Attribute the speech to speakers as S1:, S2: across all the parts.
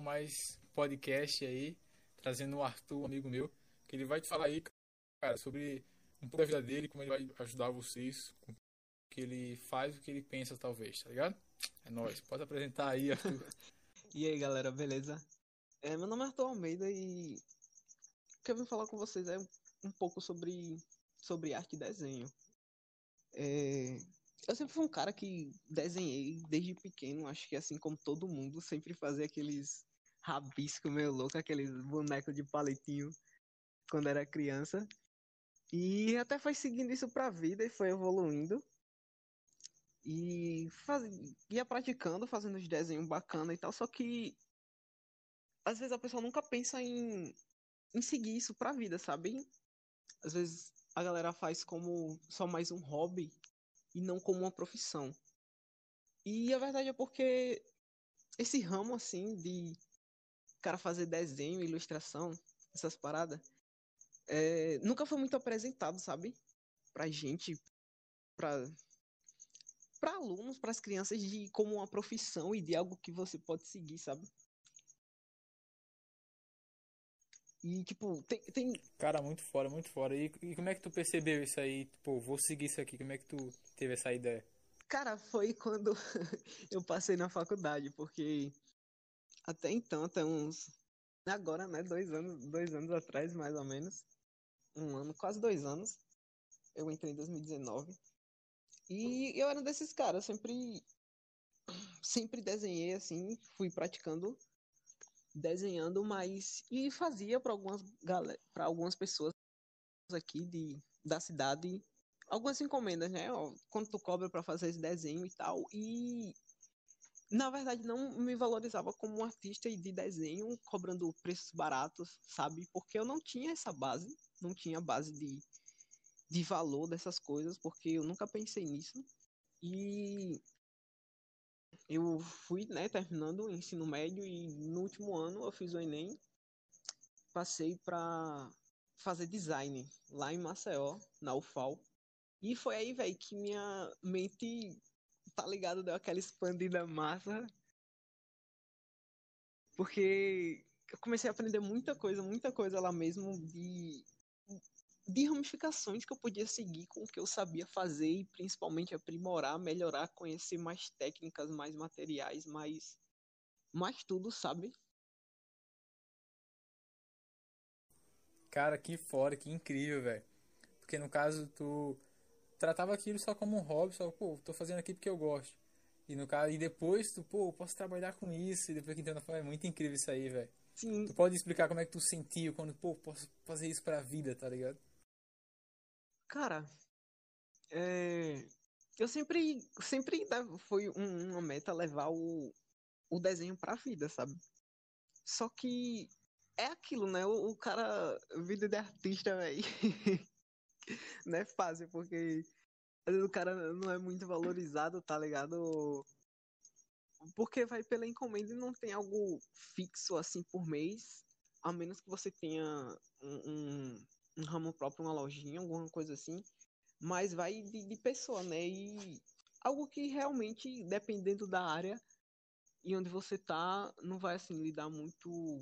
S1: mais podcast aí, trazendo o Arthur, amigo meu, que ele vai te falar aí, cara, sobre um pouco da vida dele, como ele vai ajudar vocês, o que ele faz, o que ele pensa, talvez, tá ligado? É nóis. Pode apresentar aí, Arthur.
S2: e aí, galera, beleza? É, meu nome é Arthur Almeida e o que eu vim falar com vocês é um pouco sobre, sobre arte e desenho. É, eu sempre fui um cara que desenhei desde pequeno, acho que assim como todo mundo, sempre fazia aqueles rabiscos meio louco, aqueles bonecos de palitinho quando era criança. E até foi seguindo isso pra vida e foi evoluindo. E faz... ia praticando, fazendo os desenhos bacana e tal, só que às vezes a pessoa nunca pensa em, em seguir isso pra vida, sabe? Às vezes a galera faz como só mais um hobby e não como uma profissão. E a verdade é porque esse ramo assim de cara fazer desenho, ilustração, essas paradas, é, nunca foi muito apresentado, sabe? Pra gente, pra, pra alunos, pras crianças, de como uma profissão e de algo que você pode seguir, sabe? E, tipo, tem, tem.
S1: Cara, muito fora, muito fora. E, e, como é que tu percebeu isso aí? Tipo, vou seguir isso aqui. Como é que tu teve essa ideia?
S2: Cara, foi quando eu passei na faculdade, porque até então, até uns. Agora, né? Dois anos, dois anos atrás, mais ou menos. Um ano, quase dois anos. Eu entrei em 2019. E eu era desses caras, sempre. Sempre desenhei assim, fui praticando desenhando, mas e fazia para algumas para algumas pessoas aqui de da cidade algumas encomendas, né? Quando tu cobra para fazer esse desenho e tal. E na verdade não me valorizava como um artista de desenho, cobrando preços baratos, sabe? Porque eu não tinha essa base, não tinha base de, de valor dessas coisas, porque eu nunca pensei nisso. E eu fui, né, terminando o ensino médio e no último ano eu fiz o Enem, passei para fazer design lá em Maceió, na UFAL. E foi aí, velho, que minha mente, tá ligado, deu aquela expandida massa. Porque eu comecei a aprender muita coisa, muita coisa lá mesmo de de ramificações que eu podia seguir com o que eu sabia fazer e principalmente aprimorar, melhorar, conhecer mais técnicas, mais materiais, mais, mais tudo, sabe?
S1: Cara, que fora, que incrível, velho. Porque no caso tu tratava aquilo só como um hobby, só, pô, tô fazendo aqui porque eu gosto. E no caso, e depois tu, pô, posso trabalhar com isso, e depois que entrou na é muito incrível isso aí, velho.
S2: Sim.
S1: Tu pode explicar como é que tu sentiu quando, pô, posso fazer isso pra vida, tá ligado?
S2: Cara, é... eu sempre, sempre foi uma meta levar o, o desenho pra vida, sabe? Só que é aquilo, né? O, o cara, vida de artista, velho, não é fácil, porque o cara não é muito valorizado, tá ligado? Porque vai pela encomenda e não tem algo fixo assim por mês, a menos que você tenha um, um um ramo próprio, uma lojinha, alguma coisa assim, mas vai de, de pessoa, né? E algo que realmente, dependendo da área e onde você tá, não vai assim lhe dar muito,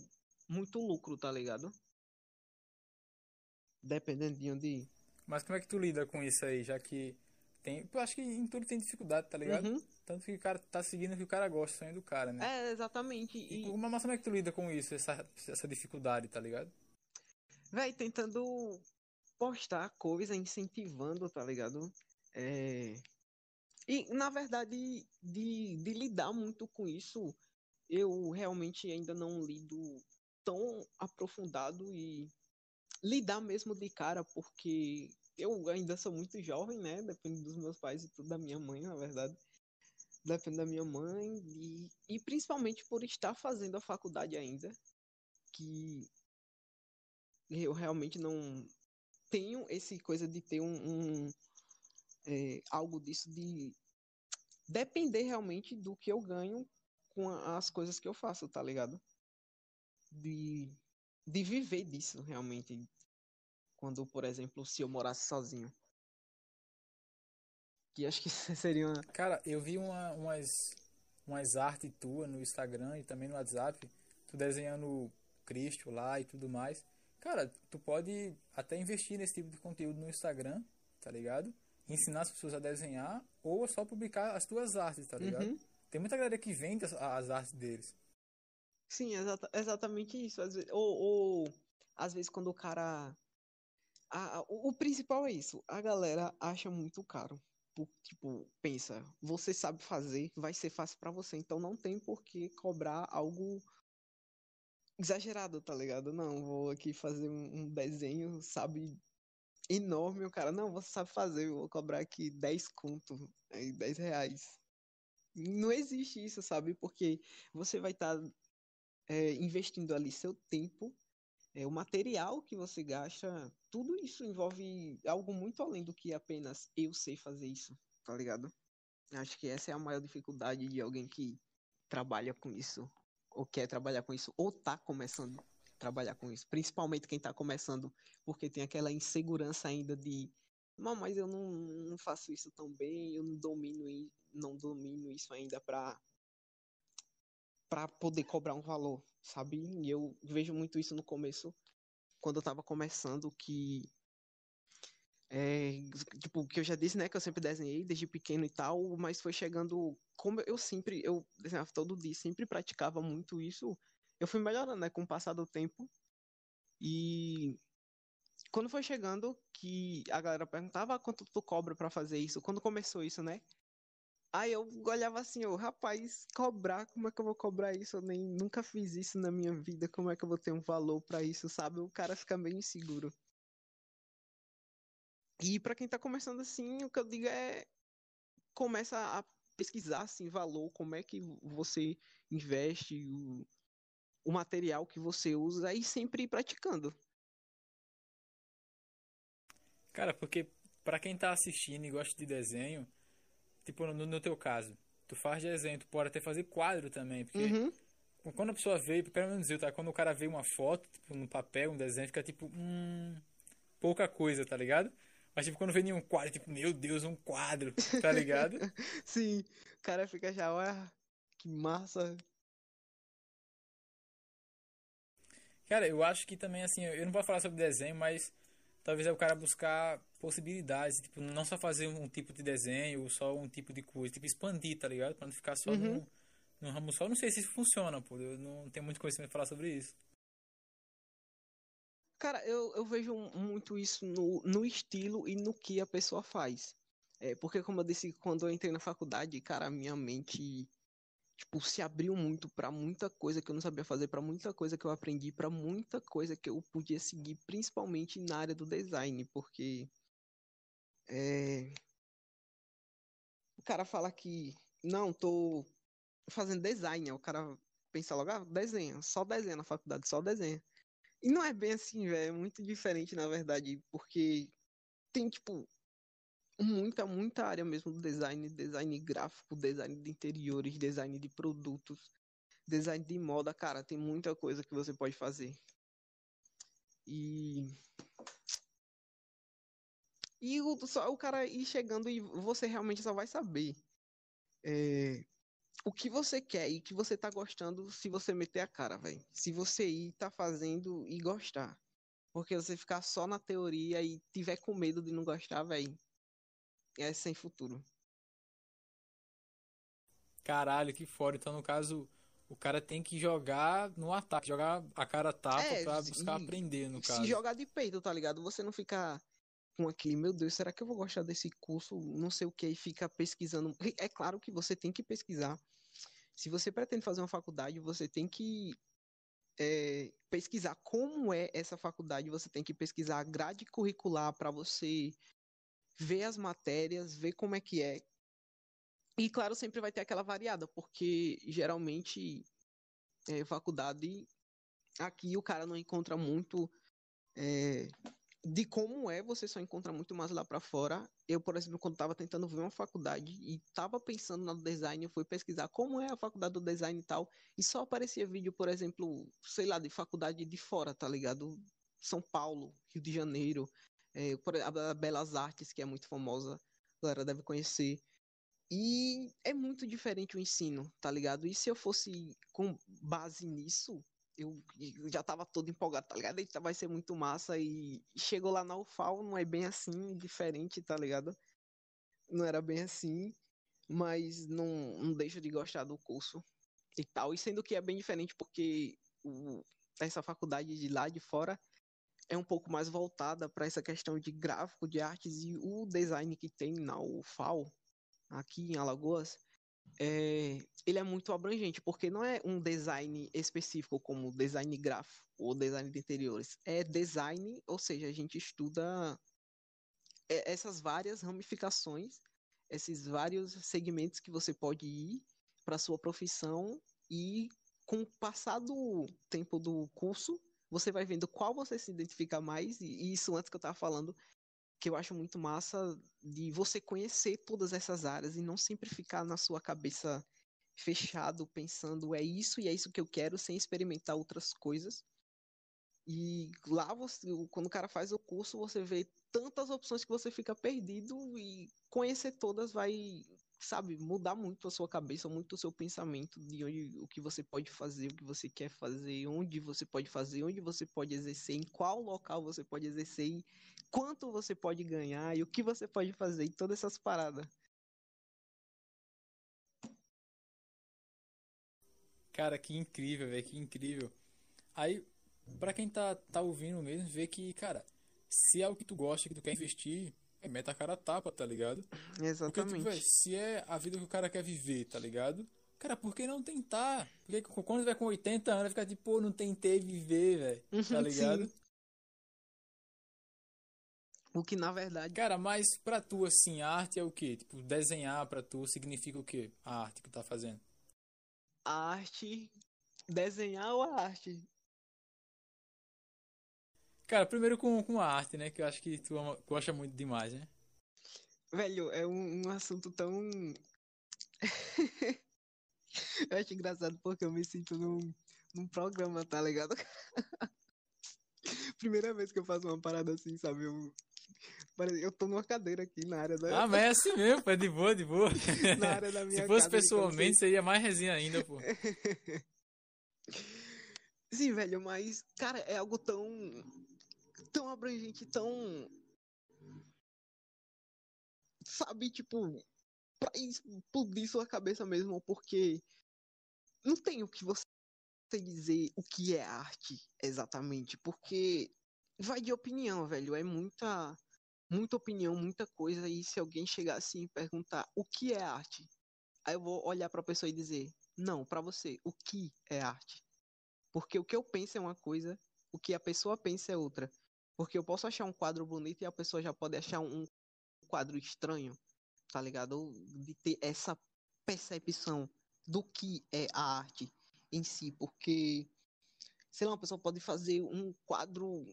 S2: muito lucro, tá ligado? Dependendo de onde.
S1: Mas como é que tu lida com isso aí, já que tem. Eu acho que em tudo tem dificuldade, tá ligado?
S2: Uhum.
S1: Tanto que o cara tá seguindo o que o cara gosta, sonho do cara, né?
S2: É, exatamente.
S1: E, e... Mas como é que tu lida com isso, essa, essa dificuldade, tá ligado?
S2: Véi, tentando postar coisa, incentivando, tá ligado? É... E, na verdade, de, de lidar muito com isso, eu realmente ainda não lido tão aprofundado e lidar mesmo de cara, porque eu ainda sou muito jovem, né? Depende dos meus pais e tudo da minha mãe, na verdade. Depende da minha mãe e, e principalmente por estar fazendo a faculdade ainda, que eu realmente não tenho esse coisa de ter um, um é, algo disso de depender realmente do que eu ganho com as coisas que eu faço, tá ligado? De, de viver disso realmente. Quando, por exemplo, se eu morasse sozinho. Que acho que seria uma...
S1: Cara, eu vi uma, umas, umas artes tuas no Instagram e também no WhatsApp tu desenhando Cristo lá e tudo mais. Cara, tu pode até investir nesse tipo de conteúdo no Instagram, tá ligado? Ensinar as pessoas a desenhar ou só publicar as tuas artes, tá ligado? Uhum. Tem muita galera que vende as, as artes deles.
S2: Sim, exata, exatamente isso. Às vezes, ou, ou, às vezes quando o cara. A, o, o, principal é isso. A galera acha muito caro. Tipo, pensa, você sabe fazer, vai ser fácil para você. Então não tem por que cobrar algo exagerado, tá ligado? Não, vou aqui fazer um desenho, sabe, enorme. O cara, não, você sabe fazer, eu vou cobrar aqui 10 conto, aí 10 reais. Não existe isso, sabe? Porque você vai estar tá é, investindo ali seu tempo, é, o material que você gasta, tudo isso envolve algo muito além do que apenas eu sei fazer isso, tá ligado? Acho que essa é a maior dificuldade de alguém que trabalha com isso, ou quer trabalhar com isso, ou tá começando a trabalhar com isso. Principalmente quem tá começando, porque tem aquela insegurança ainda de não, mas eu não, não faço isso tão bem, eu não domino, não domino isso ainda para para poder cobrar um valor, sabe? E eu vejo muito isso no começo, quando eu tava começando, que é, tipo, que eu já disse, né, que eu sempre desenhei desde pequeno e tal, mas foi chegando, como eu sempre, eu desenhava todo dia, sempre praticava muito isso, eu fui melhorando, né, com o passar do tempo, e quando foi chegando que a galera perguntava ah, quanto tu cobra para fazer isso, quando começou isso, né, Aí eu olhava assim, eu, rapaz, cobrar, como é que eu vou cobrar isso? Eu nem nunca fiz isso na minha vida, como é que eu vou ter um valor para isso, sabe? O cara fica meio inseguro. E para quem tá começando assim, o que eu digo é começa a pesquisar assim valor, como é que você investe o, o material que você usa e sempre ir praticando.
S1: Cara, porque para quem tá assistindo e gosta de desenho, tipo, no, no, teu caso, tu faz desenho, tu pode até fazer quadro também, porque uhum. quando a pessoa vê, pelo menos eu, tá? Quando o cara vê uma foto, tipo, no papel, um desenho, fica tipo, hum, pouca coisa, tá ligado? Mas tipo, quando vê nenhum quadro, tipo, meu Deus, um quadro, tá ligado?
S2: Sim, o cara fica já, olha, que massa.
S1: Cara, eu acho que também, assim, eu não vou falar sobre desenho, mas talvez é o cara buscar possibilidades, tipo, não só fazer um tipo de desenho ou só um tipo de coisa, tipo, expandir, tá ligado? Pra não ficar só uhum. no, no ramo só. Eu não sei se isso funciona, pô, eu não tenho muito conhecimento pra falar sobre isso.
S2: Cara, eu, eu vejo muito isso no, no estilo e no que a pessoa faz. É, porque, como eu disse, quando eu entrei na faculdade, cara, minha mente tipo, se abriu muito para muita coisa que eu não sabia fazer, para muita coisa que eu aprendi, para muita coisa que eu podia seguir, principalmente na área do design, porque é... o cara fala que não, tô fazendo design, o cara pensa logo, ah, desenha, só desenha na faculdade, só desenha. E não é bem assim, velho, é muito diferente na verdade, porque tem tipo muita, muita área mesmo do design, design gráfico, design de interiores, design de produtos, design de moda, cara, tem muita coisa que você pode fazer. E e o, só o cara ir chegando e você realmente só vai saber é, o que você quer e o que você tá gostando se você meter a cara, velho. Se você ir, tá fazendo e gostar. Porque você ficar só na teoria e tiver com medo de não gostar, velho, é sem futuro.
S1: Caralho, que fora. Então, no caso, o cara tem que jogar no ataque, jogar a cara tapa é, pra buscar aprender, no caso.
S2: Se jogar de peito, tá ligado? Você não ficar com aquele, meu Deus, será que eu vou gostar desse curso? Não sei o que, e fica pesquisando. É claro que você tem que pesquisar. Se você pretende fazer uma faculdade, você tem que é, pesquisar como é essa faculdade, você tem que pesquisar a grade curricular para você ver as matérias, ver como é que é. E claro, sempre vai ter aquela variada, porque geralmente é, faculdade aqui o cara não encontra muito é, de como é, você só encontra muito mais lá para fora. Eu, por exemplo, quando estava tentando ver uma faculdade e estava pensando no design, eu fui pesquisar como é a faculdade do design e tal, e só aparecia vídeo, por exemplo, sei lá, de faculdade de fora, tá ligado? São Paulo, Rio de Janeiro, é, a Belas Artes, que é muito famosa, a galera deve conhecer. E é muito diferente o ensino, tá ligado? E se eu fosse com base nisso, eu, eu já tava todo empolgado, tá ligado? Eita, vai ser muito massa. E chegou lá na UFAL, não é bem assim, diferente, tá ligado? Não era bem assim, mas não, não deixo de gostar do curso e tal. E sendo que é bem diferente, porque o, essa faculdade de lá de fora é um pouco mais voltada para essa questão de gráfico, de artes e o design que tem na UFAL, aqui em Alagoas, é, ele é muito abrangente, porque não é um design específico como design gráfico ou design de interiores. É design, ou seja, a gente estuda é, essas várias ramificações, esses vários segmentos que você pode ir para sua profissão e com o passar do tempo do curso, você vai vendo qual você se identifica mais, e isso antes que eu estava falando, que eu acho muito massa de você conhecer todas essas áreas e não sempre ficar na sua cabeça fechado pensando é isso e é isso que eu quero sem experimentar outras coisas. E lá você, quando o cara faz o curso, você vê tantas opções que você fica perdido e conhecer todas vai sabe, mudar muito a sua cabeça, muito o seu pensamento de onde, o que você pode fazer, o que você quer fazer, onde você pode fazer, onde você pode exercer, em qual local você pode exercer, quanto você pode ganhar e o que você pode fazer, e todas essas paradas.
S1: Cara, que incrível, velho, que incrível. Aí, pra quem tá, tá ouvindo mesmo, vê que, cara, se é o que tu gosta, que tu quer investir, é meta a cara tapa, tá ligado?
S2: Exatamente.
S1: Porque, tipo, se é a vida que o cara quer viver, tá ligado? Cara, por que não tentar? Porque quando vai com 80 anos, fica tipo, pô, não tentei viver, velho. Tá ligado?
S2: sim. O que na verdade
S1: Cara, mas pra tu, assim, a arte é o quê? Tipo, desenhar pra tu significa o quê? A arte que tu tá fazendo.
S2: a arte, desenhar ou a arte?
S1: Cara, primeiro com, com a arte, né? Que eu acho que tu ama- gosta muito demais, né?
S2: Velho, é um, um assunto tão. eu acho engraçado porque eu me sinto num, num programa, tá ligado? Primeira vez que eu faço uma parada assim, sabe? Eu, eu tô numa cadeira aqui na área da,
S1: Ah, mas é assim mesmo, pô, é de boa, de boa.
S2: na área da minha
S1: Se fosse
S2: casa, então,
S1: pessoalmente, seria mais resenha ainda, pô.
S2: Sim, velho, mas, cara, é algo tão. Tão abrangente, tão. Sabe, tipo, pra explodir sua cabeça mesmo, porque não tem o que você dizer o que é arte exatamente, porque vai de opinião, velho, é muita. Muita opinião, muita coisa, e se alguém chegar assim e perguntar o que é arte, aí eu vou olhar pra pessoa e dizer, não, pra você, o que é arte? Porque o que eu penso é uma coisa, o que a pessoa pensa é outra. Porque eu posso achar um quadro bonito e a pessoa já pode achar um quadro estranho, tá ligado? De ter essa percepção do que é a arte em si. Porque, sei lá, uma pessoa pode fazer um quadro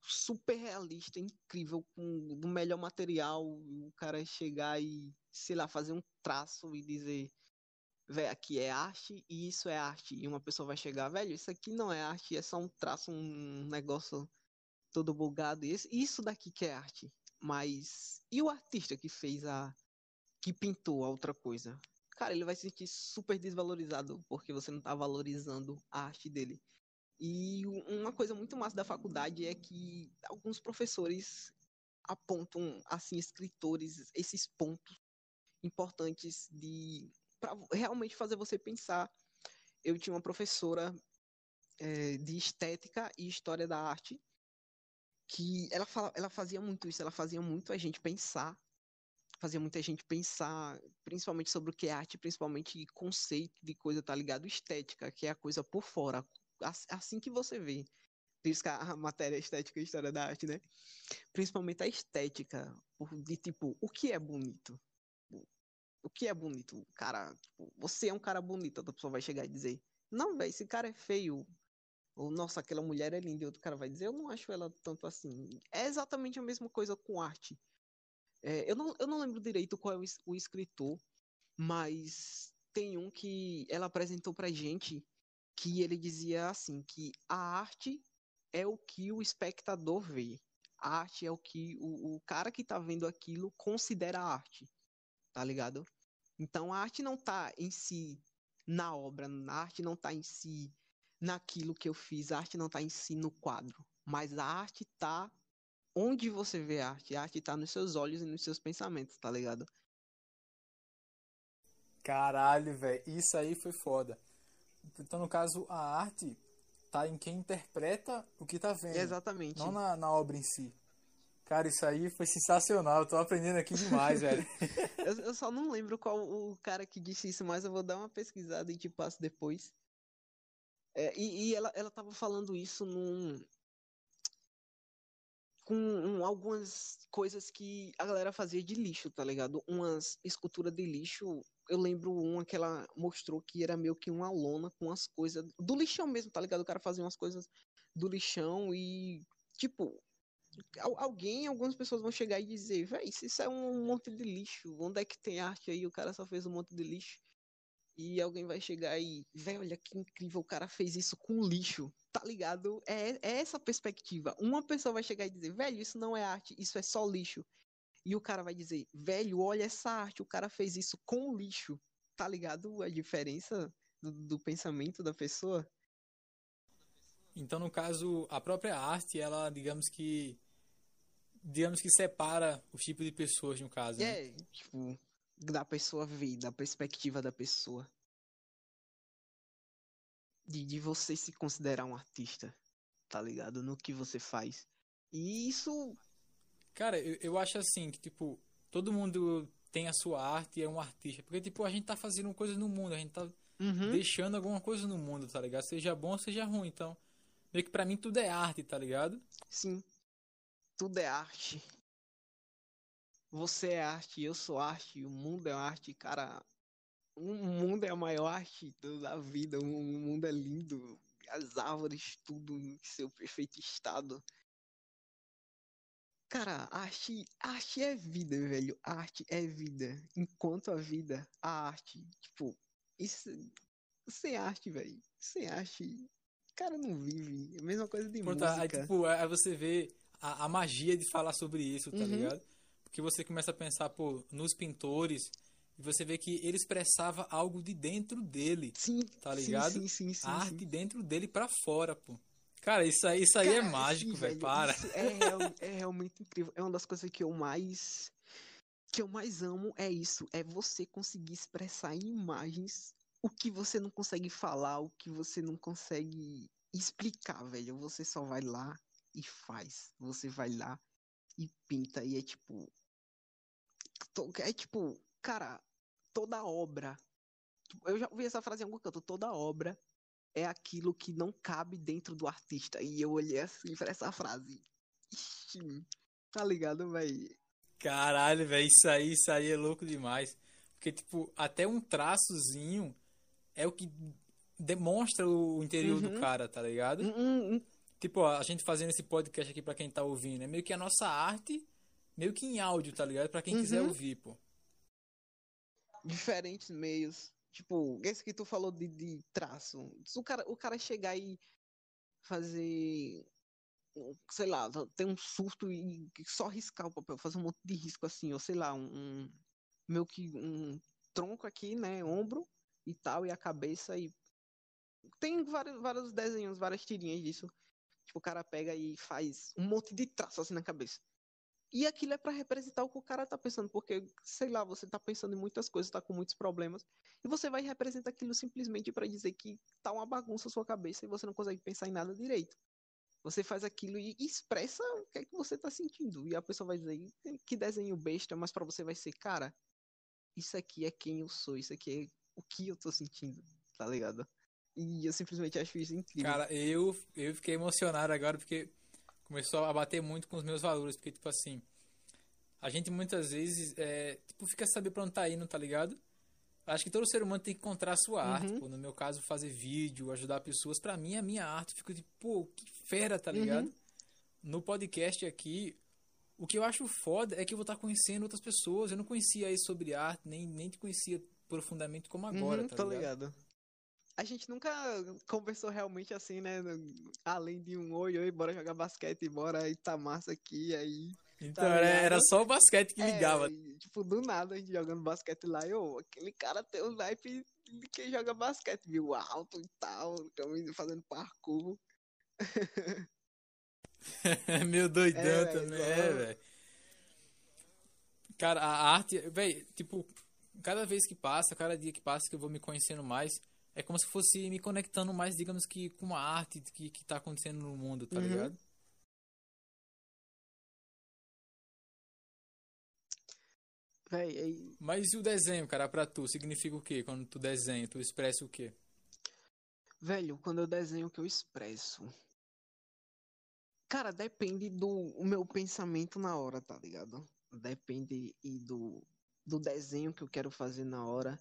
S2: super realista, incrível, com do melhor material, o cara chegar e, sei lá, fazer um traço e dizer velho, aqui é arte e isso é arte. E uma pessoa vai chegar, velho, isso aqui não é arte, é só um traço, um negócio todo bugado. Esse- isso daqui que é arte. Mas e o artista que fez a. que pintou a outra coisa? Cara, ele vai se sentir super desvalorizado porque você não tá valorizando a arte dele. E uma coisa muito massa da faculdade é que alguns professores apontam, assim, escritores, esses pontos importantes de para realmente fazer você pensar. Eu tinha uma professora eh, de estética e história da arte que ela, fala, ela fazia muito isso, ela fazia muito a gente pensar, fazia muita gente pensar, principalmente sobre o que é arte, principalmente conceito de coisa, tá ligado? Estética, que é a coisa por fora, As- assim que você vê. Por isso que a a matéria estética e história da arte, né? Principalmente a estética, de tipo, o que é bonito? o que é bonito? Cara, tipo, você é um cara bonito, outra pessoa vai chegar e dizer, não, velho, esse cara é feio. Ou, nossa, aquela mulher é linda, e outro cara vai dizer, eu não acho ela tanto assim. É exatamente a mesma coisa com arte. É, eu, não, eu não lembro direito qual é o, o escritor, mas tem um que ela apresentou pra gente que ele dizia assim, que a arte é o que o espectador vê. A arte é o que o, o cara que tá vendo aquilo considera arte tá ligado? Então a arte não tá em si na obra, a arte não tá em si naquilo que eu fiz. A arte não tá em si no quadro, mas a arte tá onde você vê a arte. A arte tá nos seus olhos e nos seus pensamentos, tá ligado?
S1: Caralho, velho, isso aí foi foda. Então, no caso, a arte tá em quem interpreta o que tá vendo.
S2: Exatamente.
S1: Não na, na obra em si. Cara, isso aí foi sensacional. Eu tô aprendendo aqui demais, velho.
S2: eu, eu, só não lembro qual o cara que disse isso, mas eu vou dar uma pesquisada e te passo depois. É, e, e ela, ela tava falando isso num. Com um, algumas coisas que a galera fazia de lixo, tá ligado? Umas esculturas de lixo. Eu lembro uma que ela mostrou que era meio que uma lona com as coisas. Do lixão mesmo, tá ligado? O cara fazia umas coisas do lixão e. Tipo, alguém, algumas pessoas vão chegar e dizer, véi, isso é um monte de lixo. Onde é que tem arte aí? O cara só fez um monte de lixo. E alguém vai chegar e, velho, olha que incrível, o cara fez isso com lixo. Tá ligado? É, é essa perspectiva. Uma pessoa vai chegar e dizer, velho, isso não é arte, isso é só lixo. E o cara vai dizer, velho, olha essa arte, o cara fez isso com lixo. Tá ligado a diferença do, do pensamento da pessoa?
S1: Então, no caso, a própria arte, ela, digamos que digamos que separa os tipos de pessoas, no caso.
S2: Né? É, tipo, da pessoa ver, da perspectiva da pessoa. De, de você se considerar um artista, tá ligado? No que você faz. E isso.
S1: Cara, eu, eu acho assim, que, tipo, todo mundo tem a sua arte e é um artista. Porque, tipo, a gente tá fazendo coisa no mundo, a gente tá uhum. deixando alguma coisa no mundo, tá ligado? Seja bom, seja ruim. Então, meio que pra mim tudo é arte, tá ligado?
S2: Sim. Tudo é arte. Você é arte, eu sou arte, o mundo é arte, cara. O mundo é a maior arte da vida, o mundo é lindo, as árvores, tudo em seu perfeito estado. Cara, arte, arte é vida, velho. Arte é vida. Enquanto a vida, a arte, tipo, isso sem arte, velho. Sem arte, cara não vive. É a mesma coisa de Pronto, música.
S1: Aí, tipo, aí você vê a, a magia de falar sobre isso, tá uhum. ligado? Porque você começa a pensar, pô, nos pintores, e você vê que ele expressava algo de dentro dele.
S2: Sim.
S1: Tá ligado?
S2: Sim, sim, sim,
S1: a arte dentro dele para fora, pô. Cara, isso aí, isso aí é Cara, é mágico, velho. Para.
S2: É, real, é realmente incrível. É uma das coisas que eu mais que eu mais amo é isso, é você conseguir expressar em imagens o que você não consegue falar, o que você não consegue explicar, velho. Você só vai lá e faz. Você vai lá e pinta e é tipo é tipo, cara, toda obra. Tipo, eu já ouvi essa frase em algum canto, toda obra é aquilo que não cabe dentro do artista. E eu olhei assim pra essa frase. Ixi, tá ligado, velho?
S1: Caralho, velho, isso aí, isso aí é louco demais. Porque, tipo, até um traçozinho é o que demonstra o interior uhum. do cara, tá ligado?
S2: Uhum.
S1: Tipo, a gente fazendo esse podcast aqui para quem tá ouvindo, é meio que a nossa arte, meio que em áudio, tá ligado? Para quem uhum. quiser ouvir, pô.
S2: Diferentes meios. Tipo, esse que tu falou de, de traço. Se o cara, o cara chegar e fazer sei lá, tem um surto e só riscar o papel, fazer um monte de risco assim, ou sei lá, um, um meio que um tronco aqui, né, ombro e tal, e a cabeça e tem vários, vários desenhos, várias tirinhas disso. Tipo, o cara pega e faz um monte de traço assim na cabeça. E aquilo é para representar o que o cara tá pensando, porque, sei lá, você tá pensando em muitas coisas, tá com muitos problemas, e você vai representar aquilo simplesmente para dizer que tá uma bagunça a sua cabeça e você não consegue pensar em nada direito. Você faz aquilo e expressa o que é que você tá sentindo. E a pessoa vai dizer, que desenho besta, mas para você vai ser, cara, isso aqui é quem eu sou, isso aqui é o que eu tô sentindo, tá ligado? E eu simplesmente acho isso incrível.
S1: Cara, eu, eu fiquei emocionado agora porque começou a bater muito com os meus valores. Porque, tipo assim, a gente muitas vezes, é, tipo, fica saber pra onde tá indo, tá ligado? Acho que todo ser humano tem que encontrar a sua uhum. arte. Pô, no meu caso, fazer vídeo, ajudar pessoas. Pra mim, a minha arte. Fico tipo, pô, que fera, tá ligado? Uhum. No podcast aqui, o que eu acho foda é que eu vou estar tá conhecendo outras pessoas. Eu não conhecia aí sobre arte, nem, nem te conhecia profundamente como agora, uhum, tá ligado? ligado?
S2: A gente nunca conversou realmente assim, né? Além de um oi, oi, bora jogar basquete, bora aí tá massa aqui, aí.
S1: Então tá era, só o basquete que ligava.
S2: É, tipo, do nada a gente jogando basquete lá, e oh, aquele cara tem um naipe de quem joga basquete, viu? Alto e tal, fazendo parkour.
S1: Meio doidão é, também, é, velho. Cara, a arte, velho, tipo, cada vez que passa, cada dia que passa que eu vou me conhecendo mais, é como se fosse me conectando mais, digamos que, com a arte que, que tá acontecendo no mundo, tá uhum. ligado?
S2: Véi, aí...
S1: Mas e o desenho, cara, pra tu? Significa o quê? Quando tu desenha, tu expressa o quê?
S2: Velho, quando eu desenho, o que eu expresso? Cara, depende do meu pensamento na hora, tá ligado? Depende e do, do desenho que eu quero fazer na hora.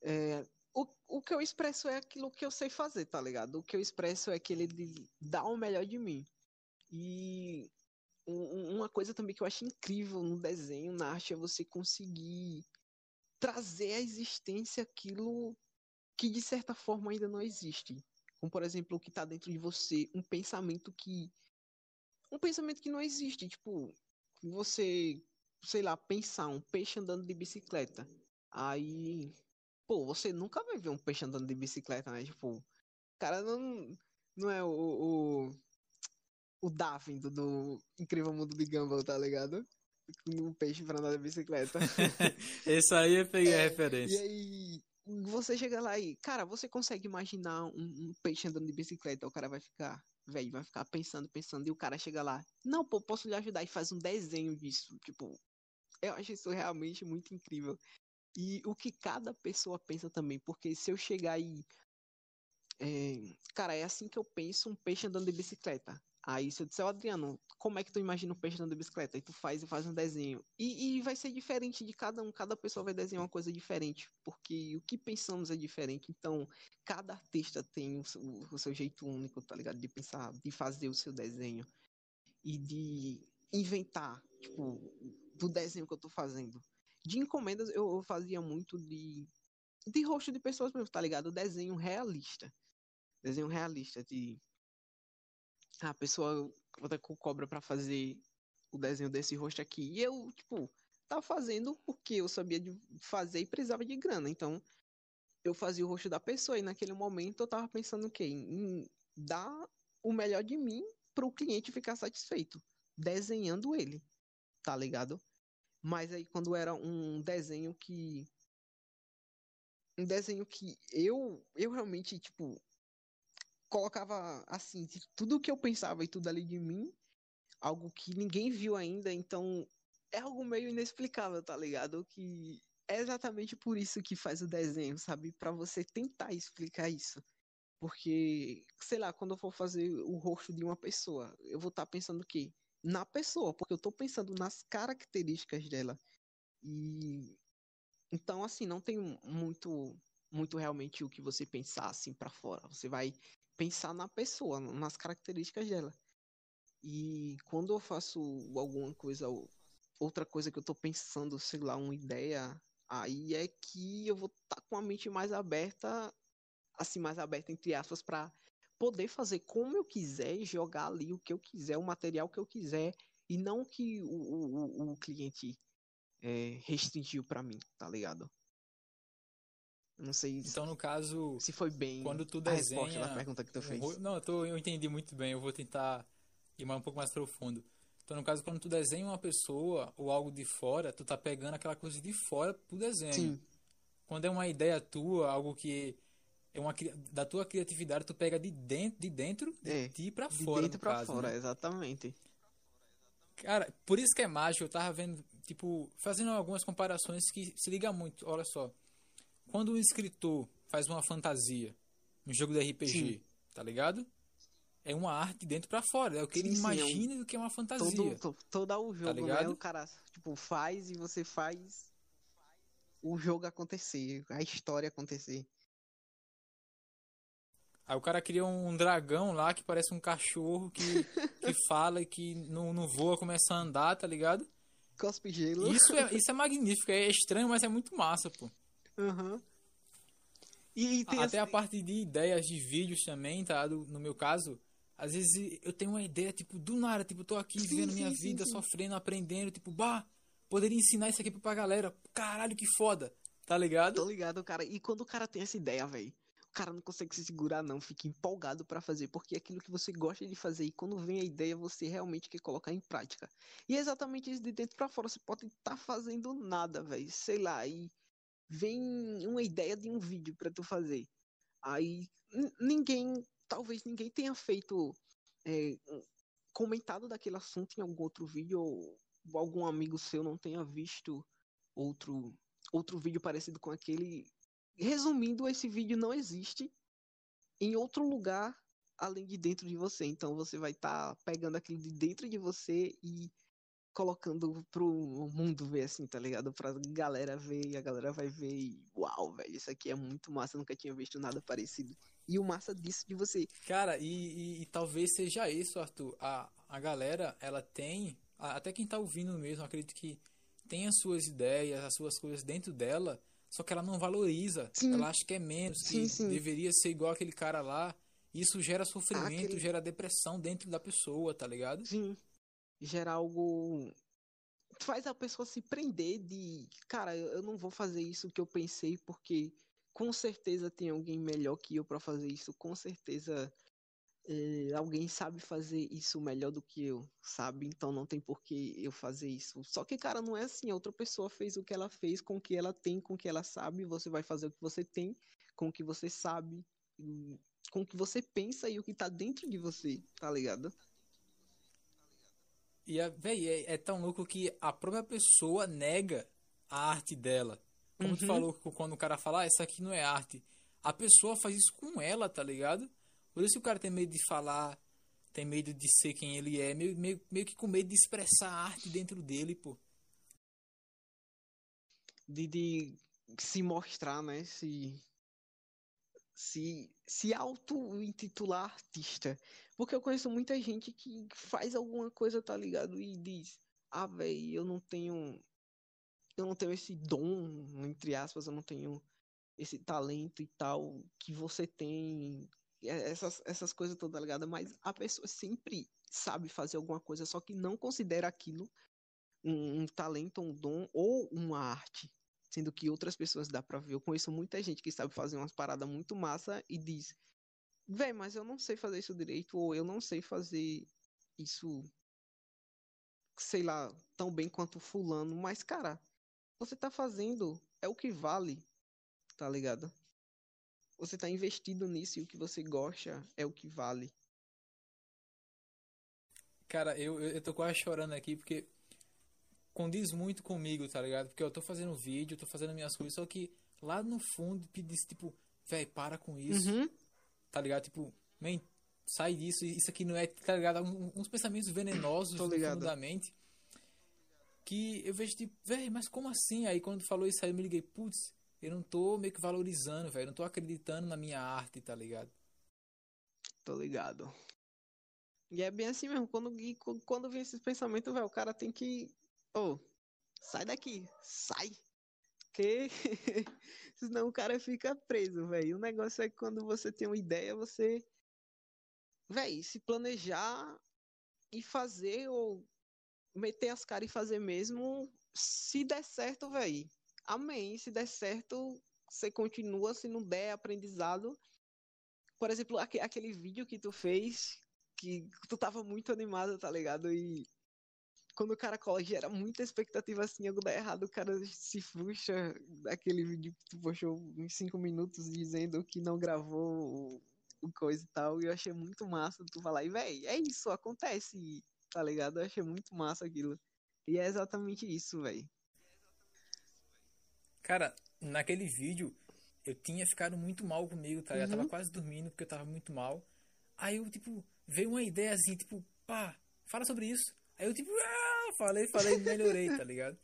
S2: É, o, o que eu expresso é aquilo que eu sei fazer, tá ligado? O que eu expresso é aquele de dar o melhor de mim. E uma coisa também que eu acho incrível no desenho, na arte, é você conseguir trazer à existência aquilo que de certa forma ainda não existe. Como, por exemplo, o que está dentro de você, um pensamento que. Um pensamento que não existe. Tipo, você, sei lá, pensar um peixe andando de bicicleta. Aí. Pô, você nunca vai ver um peixe andando de bicicleta, né? Tipo, o cara não. Não é o, o o do, do Incrível Mundo de Gumball, tá ligado? Um peixe pra andar de bicicleta.
S1: Esse aí eu peguei
S2: é,
S1: a referência.
S2: E aí, você chega lá e, cara, você consegue imaginar um, um peixe andando de bicicleta, o cara vai ficar, velho, vai ficar pensando, pensando, e o cara chega lá, não, pô, posso lhe ajudar, e faz um desenho disso, tipo, eu acho isso realmente muito incrível. E o que cada pessoa pensa também, porque se eu chegar aí, é, cara, é assim que eu penso um peixe andando de bicicleta. Aí se eu disser, Adriano, como é que tu imagina o peixe andando de bicicleta? Aí tu faz e faz um desenho. E, e vai ser diferente de cada um, cada pessoa vai desenhar uma coisa diferente, porque o que pensamos é diferente. Então, cada artista tem o, o, o seu jeito único, tá ligado? De pensar, de fazer o seu desenho e de inventar, tipo, do desenho que eu tô fazendo. De encomendas, eu, fazia muito de, de rosto de pessoas mesmo, tá ligado? Desenho realista. Desenho realista de a pessoa cobra para fazer o desenho desse rosto aqui. E eu, tipo, tava fazendo porque eu sabia de fazer e precisava de grana. Então, eu fazia o rosto da pessoa e naquele momento eu tava pensando o quê? Em dar o melhor de mim para o cliente ficar satisfeito, desenhando ele, tá ligado? Mas aí quando era um desenho que um desenho que eu eu realmente tipo colocava assim, tudo que eu pensava e tudo ali de mim, algo que ninguém viu ainda, então é algo meio inexplicável, tá ligado? Que é exatamente por isso que faz o desenho, sabe? Para você tentar explicar isso. Porque, sei lá, quando eu for fazer o rosto de uma pessoa, eu vou estar tá pensando o quê? Na pessoa, porque eu tô pensando nas características dela. E então assim, não tem muito muito realmente o que você pensar assim para fora. Você vai pensar na pessoa, nas características dela. E quando eu faço alguma coisa, outra coisa que eu tô pensando, sei lá, uma ideia, aí é que eu vou estar tá com a mente mais aberta, assim, mais aberta entre aspas, para poder fazer como eu quiser, jogar ali o que eu quiser, o material que eu quiser, e não que o, o, o cliente é, restringiu para mim, tá ligado? Não sei
S1: Então, no caso,
S2: se foi bem
S1: quando tu desenha, a
S2: resposta da pergunta que tu fez.
S1: Não, eu, tô, eu entendi muito bem, eu vou tentar ir mais um pouco mais profundo. Então, no caso, quando tu desenha uma pessoa ou algo de fora, tu tá pegando aquela coisa de fora pro desenho. Sim. Quando é uma ideia tua, algo que é uma da tua criatividade, tu pega de dentro, de dentro de é, ti para fora,
S2: de dentro para fora,
S1: né?
S2: exatamente.
S1: Cara, por isso que é mágico, eu tava vendo, tipo, fazendo algumas comparações que se liga muito. Olha só. Quando um escritor faz uma fantasia, um jogo de RPG, sim. tá ligado? É uma arte dentro para fora, é o que sim, ele imagina é um... do que é uma fantasia.
S2: Todo, todo o jogo, tá né? O cara, tipo, faz e você faz o jogo acontecer, a história acontecer.
S1: Aí o cara cria um dragão lá que parece um cachorro que, que fala e que não, não voa, começa a andar, tá ligado?
S2: Cospe gelo.
S1: Isso é, isso é magnífico, é estranho, mas é muito massa, pô.
S2: Uhum.
S1: E, e Até assim... a parte de ideias de vídeos também, tá? Do, no meu caso, às vezes eu tenho uma ideia, tipo, do nada, tipo, tô aqui sim, vivendo sim, minha sim, vida, sofrendo, aprendendo, tipo, bah, poderia ensinar isso aqui pra galera. Caralho, que foda. Tá ligado?
S2: Tô ligado, cara. E quando o cara tem essa ideia, velho, cara não consegue se segurar, não. Fica empolgado para fazer, porque é aquilo que você gosta de fazer. E quando vem a ideia, você realmente quer colocar em prática. E é exatamente isso de dentro para fora. Você pode estar tá fazendo nada, velho. Sei lá, e vem uma ideia de um vídeo para tu fazer. Aí ninguém, talvez ninguém tenha feito, é, comentado daquele assunto em algum outro vídeo, ou algum amigo seu não tenha visto outro, outro vídeo parecido com aquele. Resumindo, esse vídeo não existe em outro lugar além de dentro de você. Então você vai estar tá pegando aquilo de dentro de você e colocando pro mundo ver assim, tá ligado? Pra galera ver e a galera vai ver e uau, velho, isso aqui é muito massa, nunca tinha visto nada parecido. E o massa disso de você.
S1: Cara, e, e, e talvez seja isso, Arthur. A, a galera, ela tem, até quem tá ouvindo mesmo, acredito que tem as suas ideias, as suas coisas dentro dela, só que ela não valoriza. Sim. Ela acha que é menos, sim, que sim. deveria ser igual aquele cara lá. Isso gera sofrimento, aquele... gera depressão dentro da pessoa, tá ligado?
S2: Sim gera algo faz a pessoa se prender de, cara, eu não vou fazer isso que eu pensei porque com certeza tem alguém melhor que eu para fazer isso, com certeza é, alguém sabe fazer isso melhor do que eu, sabe? Então não tem por que eu fazer isso. Só que, cara, não é assim. A outra pessoa fez o que ela fez com o que ela tem, com o que ela sabe. Você vai fazer o que você tem, com o que você sabe, com o que você pensa e o que tá dentro de você, tá ligado?
S1: E, véi, é, é, tão louco que a própria pessoa nega a arte dela. Como uhum. tu falou, quando o cara fala, ah, essa aqui não é arte. A pessoa faz isso com ela, tá ligado? Por isso o cara tem medo de falar, tem medo de ser quem ele é, meio, meio, meio que com medo de expressar a arte dentro dele, pô.
S2: De, de se mostrar, né? Se, se, se auto-intitular artista. Porque eu conheço muita gente que faz alguma coisa, tá ligado? E diz, ah, velho, eu não tenho. Eu não tenho esse dom, entre aspas, eu não tenho esse talento e tal que você tem. Essas, essas coisas todas, tá ligado? Mas a pessoa sempre sabe fazer alguma coisa, só que não considera aquilo um, um talento, um dom ou uma arte, sendo que outras pessoas dá pra ver. Eu conheço muita gente que sabe fazer umas paradas muito massa e diz, véi, mas eu não sei fazer isso direito, ou eu não sei fazer isso, sei lá, tão bem quanto fulano, mas, cara, você tá fazendo, é o que vale, tá ligado? Você tá investido nisso e o que você gosta é o que vale.
S1: Cara, eu, eu tô quase chorando aqui porque condiz muito comigo, tá ligado? Porque eu tô fazendo vídeo, tô fazendo minhas coisas, só que lá no fundo diz tipo, véi, para com isso. Uhum. Tá ligado? Tipo, man, sai disso, isso aqui não é, tá ligado? Uns pensamentos venenosos profundamente. Que eu vejo tipo, véi, mas como assim? Aí quando falou isso aí eu me liguei, putz, eu não tô meio que valorizando, velho. Não tô acreditando na minha arte, tá ligado?
S2: Tô ligado. E é bem assim mesmo, quando, quando vem esses pensamentos, velho, o cara tem que Ô, oh, sai daqui, sai. Porque senão o cara fica preso, velho. O negócio é que quando você tem uma ideia, você, velho, se planejar e fazer ou meter as caras e fazer mesmo, se der certo, velho. Amém. Se der certo, você continua, se não der, aprendizado. Por exemplo, aquele vídeo que tu fez, que tu tava muito animado, tá ligado? E quando o cara cola, gera muita expectativa assim, algo dá errado, o cara se frustra daquele vídeo que tu postou uns 5 minutos dizendo que não gravou o coisa e tal. E eu achei muito massa tu falar, e véi, é isso, acontece, tá ligado? Eu achei muito massa aquilo. E é exatamente isso, véi.
S1: Cara, naquele vídeo eu tinha ficado muito mal comigo, tá? Uhum. Eu tava quase dormindo porque eu tava muito mal. Aí eu, tipo, veio uma ideia assim, tipo, pá, fala sobre isso. Aí eu, tipo, ah, falei, falei, melhorei, tá ligado?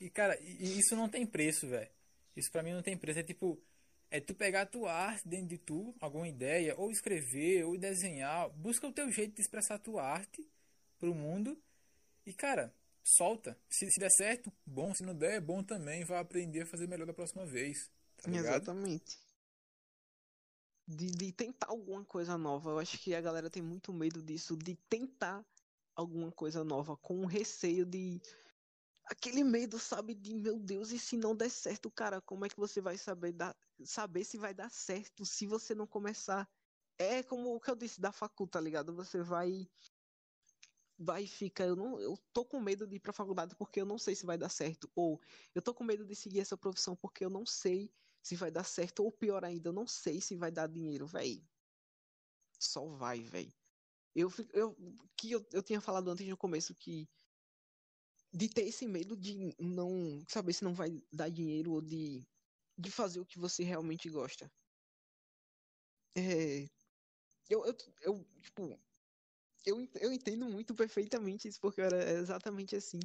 S1: E, cara, isso não tem preço, velho. Isso pra mim não tem preço. É tipo, é tu pegar a tua arte dentro de tu, alguma ideia, ou escrever, ou desenhar. Busca o teu jeito de expressar a tua arte pro mundo. E, cara, solta. Se, se der certo, bom. Se não der, é bom também. Vai aprender a fazer melhor da próxima vez. Tá
S2: Exatamente. De, de tentar alguma coisa nova. Eu acho que a galera tem muito medo disso, de tentar alguma coisa nova, com receio de aquele medo, sabe, de meu Deus, e se não der certo, cara, como é que você vai saber, dar, saber se vai dar certo se você não começar? É como o que eu disse da faculdade, tá ligado? Você vai vai ficar, eu não, eu tô com medo de ir pra faculdade porque eu não sei se vai dar certo, ou eu tô com medo de seguir essa profissão porque eu não sei se vai dar certo, ou pior ainda, eu não sei se vai dar dinheiro, velho. Só vai, velho. Eu, eu, que eu, eu tinha falado antes no começo que de ter esse medo de não saber se não vai dar dinheiro ou de, de fazer o que você realmente gosta. É, eu, eu, eu, tipo, eu, eu entendo muito perfeitamente isso, porque era exatamente assim.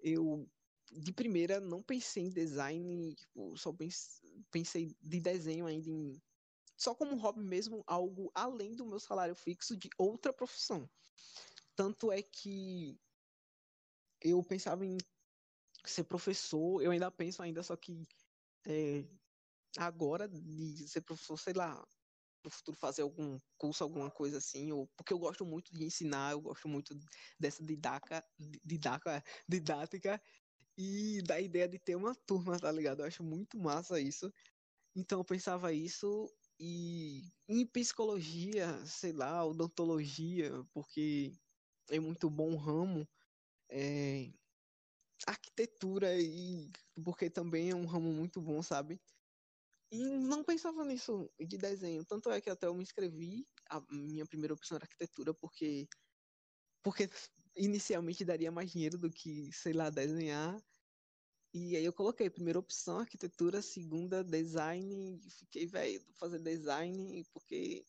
S2: Eu, de primeira, não pensei em design, tipo, só pensei, de desenho ainda em. Só como hobby mesmo, algo além do meu salário fixo de outra profissão. Tanto é que eu pensava em ser professor, eu ainda penso ainda, só que é, agora de ser professor, sei lá, no futuro fazer algum curso, alguma coisa assim, ou porque eu gosto muito de ensinar, eu gosto muito dessa didaca, didaca, didática e da ideia de ter uma turma, tá ligado? Eu acho muito massa isso. Então eu pensava isso e em psicologia, sei lá, odontologia, porque é muito bom ramo é, arquitetura e porque também é um ramo muito bom, sabe? E não pensava nisso de desenho, tanto é que até eu me inscrevi, a minha primeira opção era arquitetura porque porque inicialmente daria mais dinheiro do que, sei lá, desenhar. E aí eu coloquei primeira opção arquitetura, segunda design, e fiquei, velho, fazer design porque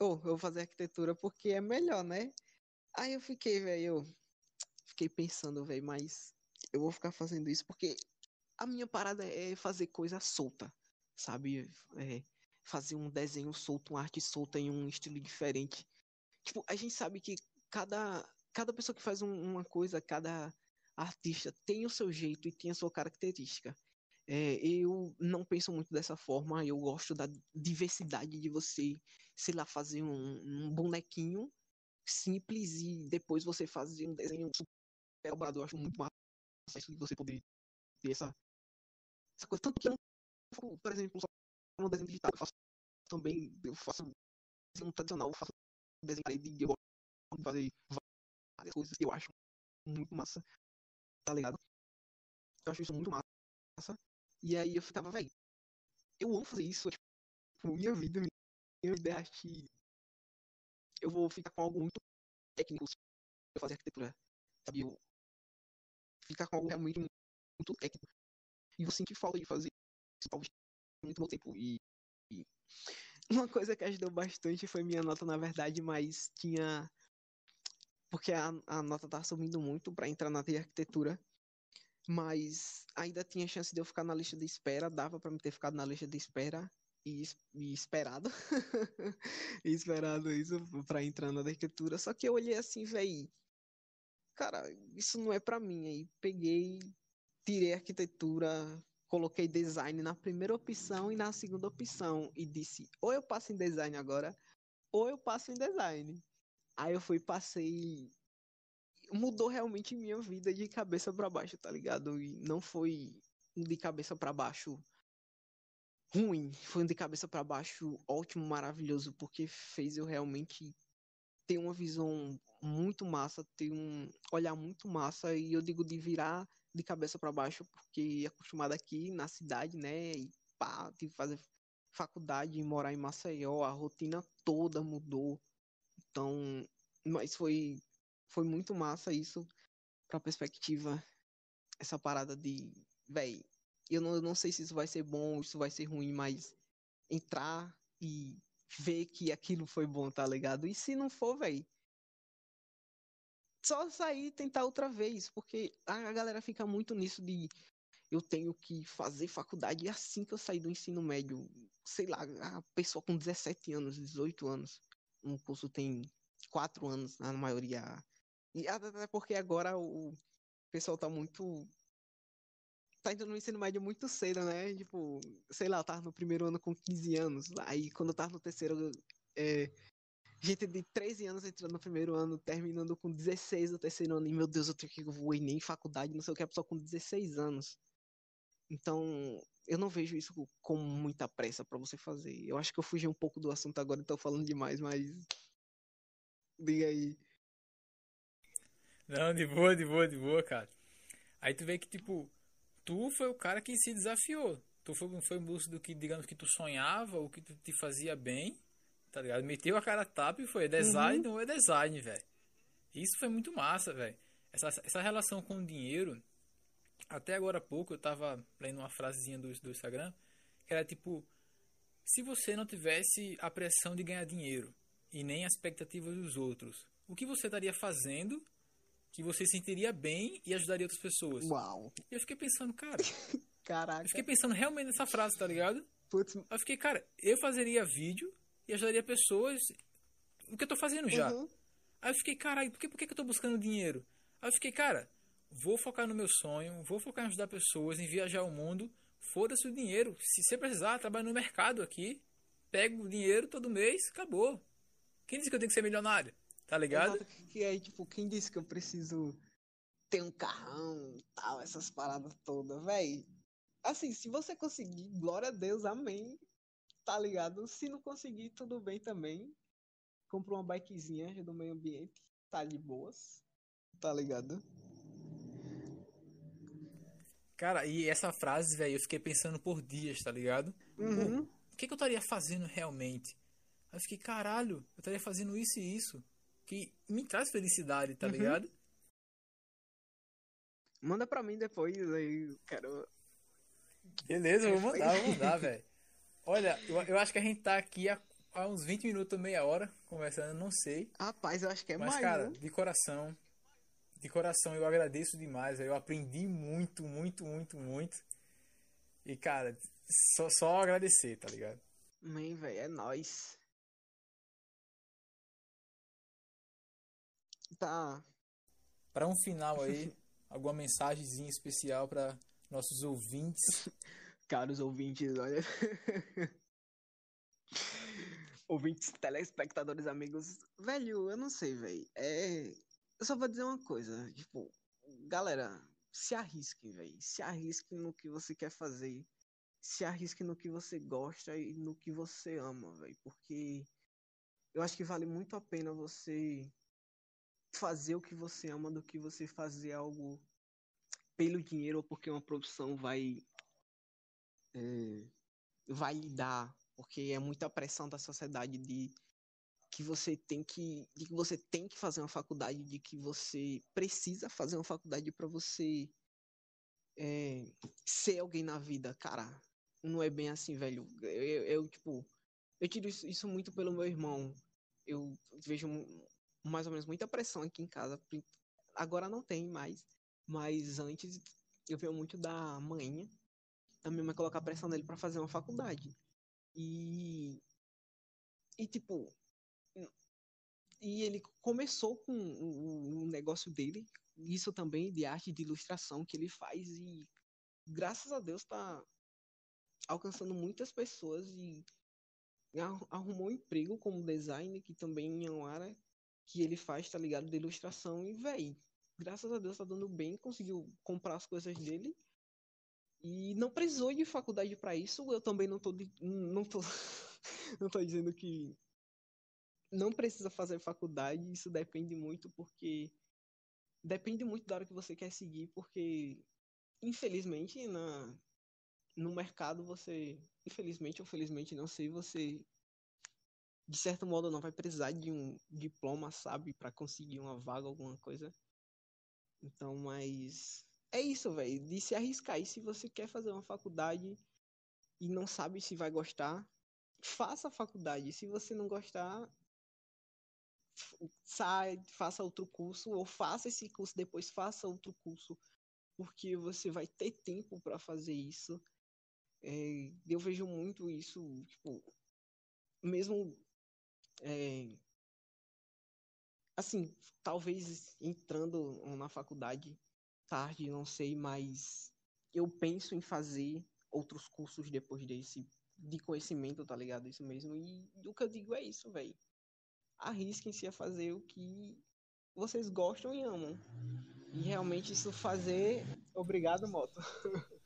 S2: oh, eu vou fazer arquitetura porque é melhor, né? Aí eu fiquei, velho, fiquei pensando, velho, mas eu vou ficar fazendo isso porque a minha parada é fazer coisa solta, sabe? É fazer um desenho solto, uma arte solta em um estilo diferente. Tipo, a gente sabe que cada, cada pessoa que faz um, uma coisa, cada artista tem o seu jeito e tem a sua característica. É, eu não penso muito dessa forma, eu gosto da diversidade de você, sei lá, fazer um, um bonequinho simples e depois você fazer um desenho elaborado. Eu acho muito massa isso de você poder ter essa, Tanto que eu não, por exemplo, só no desenho digital, eu faço também, eu faço desenho tradicional, eu faço desenho de eu gosto de fazer várias coisas que eu acho muito massa, tá ligado? Eu acho isso muito massa. E aí eu ficava, velho, eu amo fazer isso, tipo, minha vida, minha ideia acho que eu vou ficar com algo muito técnico se eu fazer arquitetura, sabe? Eu ficar com algo realmente muito técnico. E você que fala de fazer isso, muito bom tempo. E, e, uma coisa que ajudou bastante foi minha nota, na verdade, mas tinha. Porque a, a nota tava subindo muito para entrar na arquitetura. Mas ainda tinha chance de eu ficar na lista de espera, dava para me ter ficado na lista de espera e, e esperado. e esperado isso para entrar na arquitetura. Só que eu olhei assim, velho cara, isso não é para mim. Aí peguei, tirei arquitetura, coloquei design na primeira opção e na segunda opção e disse: ou eu passo em design agora, ou eu passo em design. Aí eu fui, passei. Mudou realmente minha vida de cabeça para baixo, tá ligado? E não foi de cabeça para baixo ruim, foi de cabeça para baixo ótimo, maravilhoso, porque fez eu realmente ter uma visão muito massa, ter um olhar muito massa e eu digo de virar de cabeça para baixo porque acostumado aqui na cidade, né, e pá, tive que fazer faculdade morar em Maceió, a rotina toda mudou. Então, mas foi foi muito massa isso para perspectiva essa parada de, véi, eu não, eu não sei se isso vai ser bom, isso vai ser ruim, mas entrar e ver que aquilo foi bom, tá ligado? E se não for, velho, só sair e tentar outra vez, porque a galera fica muito nisso de eu tenho que fazer faculdade assim que eu sair do ensino médio. Sei lá, a pessoa com 17 anos, 18 anos, um curso tem 4 anos na maioria. E até porque agora o pessoal tá muito tá entrando no ensino médio muito cedo, né? Tipo, sei lá, eu tava no primeiro ano com 15 anos. Aí quando eu tava no terceiro, é, Gente de 13 anos entrando no primeiro ano, terminando com 16 no terceiro ano. E meu Deus, eu tenho que vou nem em faculdade, não sei o que, a pessoa com 16 anos. Então, eu não vejo isso com muita pressa para você fazer. Eu acho que eu fugi um pouco do assunto agora e tô falando demais, mas. Diga aí.
S1: Não, de boa, de boa, de boa, cara. Aí tu vê que, tipo, tu foi o cara que se desafiou. Tu foi, foi em busca do que, digamos, que tu sonhava, o que tu te fazia bem, tá ligado? Meteu a cara tapa e foi. É design uhum. não é design, velho. Isso foi muito massa, velho. Essa, essa relação com o dinheiro, até agora há pouco eu tava lendo uma frasezinha do, do Instagram, que era tipo, se você não tivesse a pressão de ganhar dinheiro e nem a expectativa dos outros, o que você estaria fazendo que você sentiria bem e ajudaria outras pessoas?
S2: Uau.
S1: E eu fiquei pensando, cara,
S2: Caraca.
S1: Eu fiquei pensando realmente nessa frase, tá ligado? Putz. Eu fiquei, cara, eu fazeria vídeo e ajudaria pessoas o que eu tô fazendo já. Uhum. Aí eu fiquei, caralho, por que, por que eu tô buscando dinheiro? Aí eu fiquei, cara, vou focar no meu sonho, vou focar em ajudar pessoas, em viajar o mundo, foda-se o dinheiro. Se você precisar, trabalho no mercado aqui, pego o dinheiro todo mês, acabou. Quem disse que eu tenho que ser milionário? Tá ligado? Exato,
S2: que aí, tipo, quem disse que eu preciso ter um carrão e tal, essas paradas todas, velho assim, se você conseguir, glória a Deus, amém. Tá ligado? Se não conseguir, tudo bem também. Compra uma bikezinha do meio ambiente, tá de boas. Tá ligado?
S1: Cara, e essa frase, velho, eu fiquei pensando por dias, tá ligado?
S2: Uhum.
S1: O que, que eu estaria fazendo realmente? Aí eu fiquei, caralho, eu estaria fazendo isso e isso. Que me traz felicidade, tá uhum. ligado?
S2: Manda pra mim depois aí, quero
S1: Beleza, vou mandar, vou mandar, velho. Olha, eu, eu acho que a gente tá aqui há, há uns 20 minutos, meia hora, conversando, não sei.
S2: Rapaz, eu acho que é
S1: Mas,
S2: mais.
S1: cara, de coração, de coração eu agradeço demais, eu aprendi muito, muito, muito, muito. E, cara, só, só agradecer, tá ligado?
S2: Man, velho, é nóis. Tá.
S1: Pra um final aí, alguma mensagenzinha especial pra nossos ouvintes.
S2: Caros ouvintes, olha. ouvintes, telespectadores, amigos. Velho, eu não sei, velho. É. Eu só vou dizer uma coisa. Tipo, galera, se arrisque, velho. Se arrisque no que você quer fazer. Se arrisque no que você gosta e no que você ama, velho. Porque eu acho que vale muito a pena você fazer o que você ama do que você fazer algo pelo dinheiro ou porque uma produção vai vai lhe dar, porque é muita pressão da sociedade de que você tem que de que você tem que fazer uma faculdade, de que você precisa fazer uma faculdade para você é, ser alguém na vida, cara. Não é bem assim, velho. Eu, eu tipo, eu tiro isso, isso muito pelo meu irmão. Eu vejo mais ou menos muita pressão aqui em casa. Agora não tem mais, mas antes eu vejo muito da mãe, minha mãe colocar pressão nele para fazer uma faculdade. E e tipo e ele começou com o, o negócio dele, isso também de arte de ilustração que ele faz e graças a Deus tá alcançando muitas pessoas e arrumou um emprego como designer, que também é uma área que ele faz, tá ligado, de ilustração e, véi, graças a Deus tá dando bem, conseguiu comprar as coisas dele. E não precisou de faculdade para isso. Eu também não tô não tô não tô dizendo que não precisa fazer faculdade, isso depende muito porque depende muito da hora que você quer seguir, porque infelizmente na no mercado você, infelizmente ou felizmente, não sei, você de certo modo não vai precisar de um diploma, sabe, para conseguir uma vaga, alguma coisa. Então, mas é isso, velho, de se arriscar. E se você quer fazer uma faculdade e não sabe se vai gostar, faça a faculdade. Se você não gostar, sai, faça outro curso ou faça esse curso depois faça outro curso, porque você vai ter tempo para fazer isso. É, eu vejo muito isso, tipo, mesmo é, assim, talvez entrando na faculdade tarde, não sei, mas eu penso em fazer outros cursos depois desse de conhecimento, tá ligado? Isso mesmo. E o que eu digo é isso, velho. arrisquem-se a fazer o que vocês gostam e amam. E realmente isso fazer. Obrigado, Moto.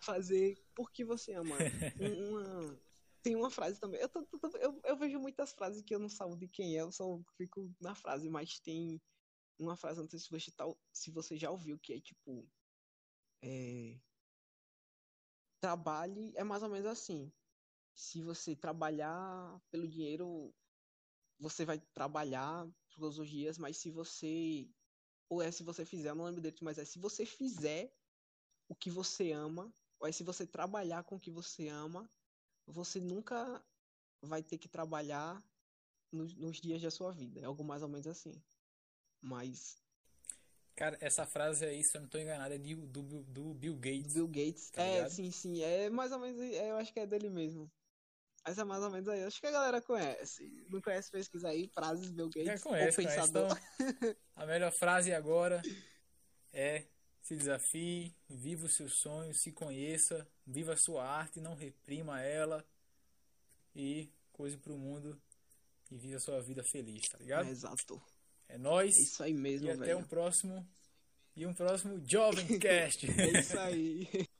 S2: fazer porque você ama. Uma... Tem uma frase também. Eu, tô, tô, eu, eu, vejo muitas frases que eu não salvo de quem é, eu só fico na frase, mas tem uma frase, não sei se você, tá, se você já ouviu, que é tipo. É... Trabalhe é mais ou menos assim. Se você trabalhar pelo dinheiro, você vai trabalhar todos os dias, mas se você. Ou é se você fizer, não lembro dele, mas é se você fizer o que você ama, ou é se você trabalhar com o que você ama, você nunca vai ter que trabalhar nos, nos dias da sua vida. É algo mais ou menos assim. Mas.
S1: Cara, essa frase aí, se eu não estou enganado, é de, do, do Bill Gates.
S2: Bill Gates. Tá é, ligado? sim, sim. É mais ou menos. É, eu acho que é dele mesmo. Mas é mais ou menos aí. Acho que a galera conhece. Não conhece, pesquisa aí. Frases Bill Gates.
S1: Já conhece, ou pensador. Conhece. Então, a melhor frase agora é se desafie, viva os seus sonhos, se conheça, viva a sua arte, não reprima ela e coisa pro mundo e viva a sua vida feliz, tá ligado?
S2: Exato.
S1: É nóis.
S2: É isso aí mesmo,
S1: e
S2: velho.
S1: até um próximo e um próximo Jovem Cast.
S2: é isso aí.